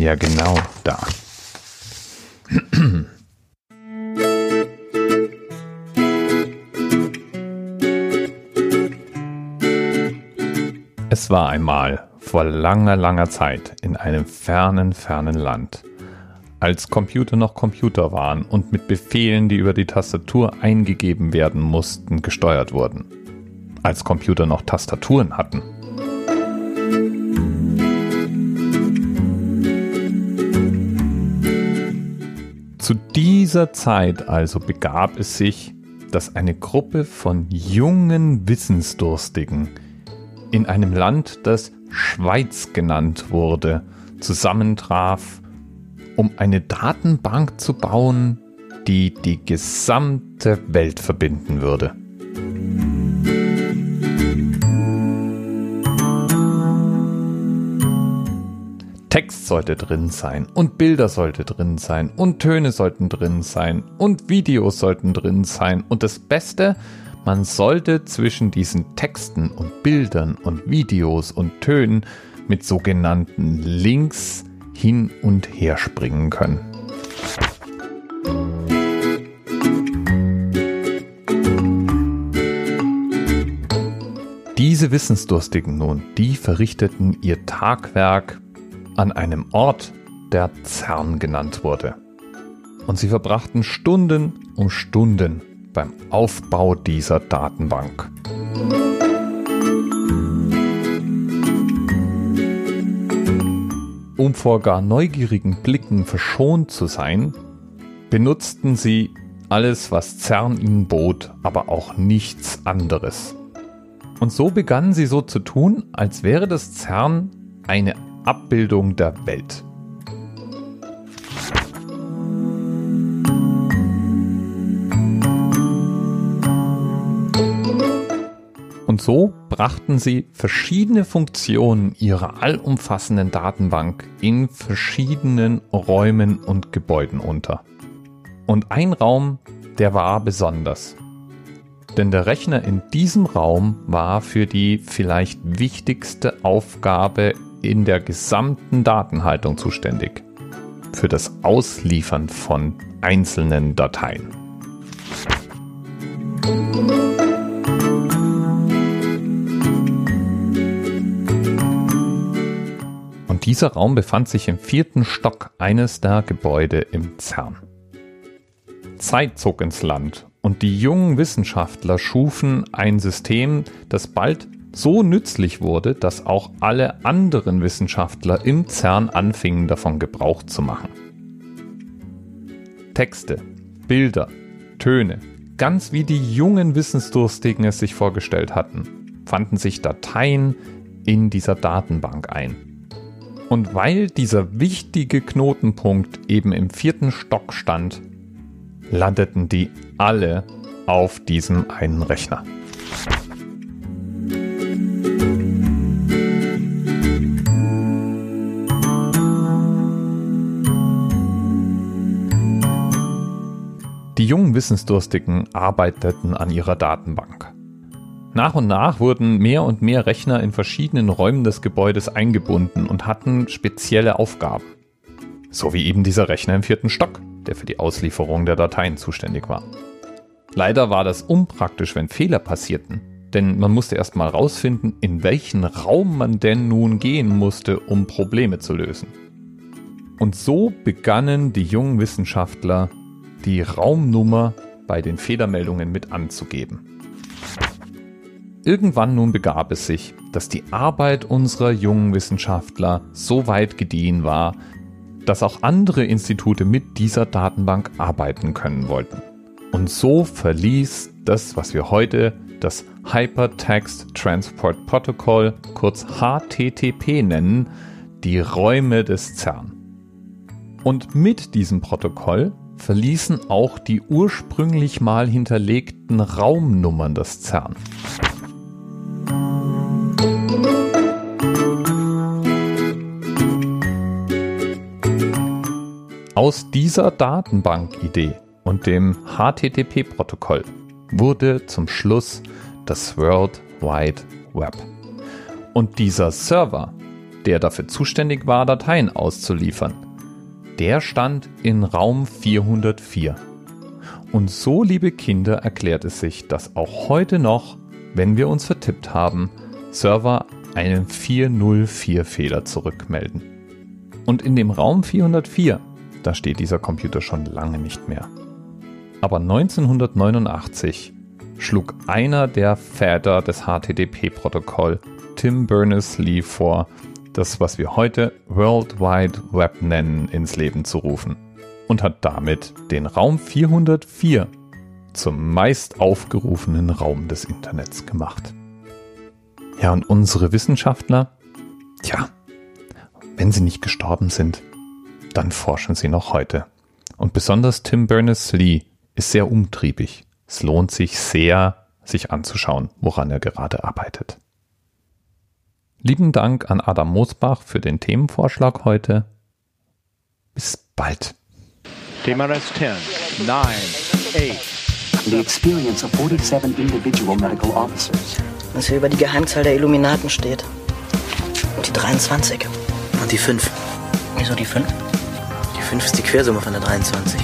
Ja, genau da. Es war einmal vor langer, langer Zeit in einem fernen, fernen Land, als Computer noch Computer waren und mit Befehlen, die über die Tastatur eingegeben werden mussten, gesteuert wurden. Als Computer noch Tastaturen hatten. Zu dieser Zeit also begab es sich, dass eine Gruppe von jungen Wissensdurstigen in einem Land, das Schweiz genannt wurde, zusammentraf, um eine Datenbank zu bauen, die die gesamte Welt verbinden würde. Text sollte drin sein und Bilder sollte drin sein und Töne sollten drin sein und Videos sollten drin sein und das Beste, man sollte zwischen diesen Texten und Bildern und Videos und Tönen mit sogenannten Links hin und her springen können. Diese Wissensdurstigen nun, die verrichteten ihr Tagwerk an einem Ort, der CERN genannt wurde. Und sie verbrachten Stunden um Stunden beim Aufbau dieser Datenbank. Um vor gar neugierigen Blicken verschont zu sein, benutzten sie alles, was CERN ihnen bot, aber auch nichts anderes. Und so begannen sie so zu tun, als wäre das CERN eine Abbildung der Welt. Und so brachten sie verschiedene Funktionen ihrer allumfassenden Datenbank in verschiedenen Räumen und Gebäuden unter. Und ein Raum, der war besonders. Denn der Rechner in diesem Raum war für die vielleicht wichtigste Aufgabe in der gesamten Datenhaltung zuständig. Für das Ausliefern von einzelnen Dateien. Dieser Raum befand sich im vierten Stock eines der Gebäude im CERN. Zeit zog ins Land und die jungen Wissenschaftler schufen ein System, das bald so nützlich wurde, dass auch alle anderen Wissenschaftler im CERN anfingen davon Gebrauch zu machen. Texte, Bilder, Töne, ganz wie die jungen Wissensdurstigen es sich vorgestellt hatten, fanden sich Dateien in dieser Datenbank ein. Und weil dieser wichtige Knotenpunkt eben im vierten Stock stand, landeten die alle auf diesem einen Rechner. Jungen Wissensdurstigen arbeiteten an ihrer Datenbank. Nach und nach wurden mehr und mehr Rechner in verschiedenen Räumen des Gebäudes eingebunden und hatten spezielle Aufgaben. So wie eben dieser Rechner im vierten Stock, der für die Auslieferung der Dateien zuständig war. Leider war das unpraktisch, wenn Fehler passierten, denn man musste erstmal rausfinden, in welchen Raum man denn nun gehen musste, um Probleme zu lösen. Und so begannen die jungen Wissenschaftler, die Raumnummer bei den Fehlermeldungen mit anzugeben. Irgendwann nun begab es sich, dass die Arbeit unserer jungen Wissenschaftler so weit gediehen war, dass auch andere Institute mit dieser Datenbank arbeiten können wollten. Und so verließ das, was wir heute das Hypertext Transport Protocol, kurz HTTP nennen, die Räume des CERN. Und mit diesem Protokoll verließen auch die ursprünglich mal hinterlegten Raumnummern des CERN. Aus dieser Datenbankidee und dem HTTP-Protokoll wurde zum Schluss das World Wide Web. Und dieser Server, der dafür zuständig war, Dateien auszuliefern. Der stand in Raum 404. Und so, liebe Kinder, erklärt es sich, dass auch heute noch, wenn wir uns vertippt haben, Server einen 404-Fehler zurückmelden. Und in dem Raum 404, da steht dieser Computer schon lange nicht mehr. Aber 1989 schlug einer der Väter des HTTP-Protokoll, Tim Berners-Lee, vor, das, was wir heute World Wide Web nennen, ins Leben zu rufen und hat damit den Raum 404 zum meist aufgerufenen Raum des Internets gemacht. Ja, und unsere Wissenschaftler, tja, wenn sie nicht gestorben sind, dann forschen sie noch heute. Und besonders Tim Berners-Lee ist sehr umtriebig. Es lohnt sich sehr, sich anzuschauen, woran er gerade arbeitet. Lieben Dank an Adam Mosbach für den Themenvorschlag heute. Bis bald. TMRS 10, 9, 8. The experience of 47 individual medical officers. Was hier über die Geheimzahl der Illuminaten steht. Und die 23. Und die 5. Wieso die 5? Die 5 ist die Quersumme von der 23.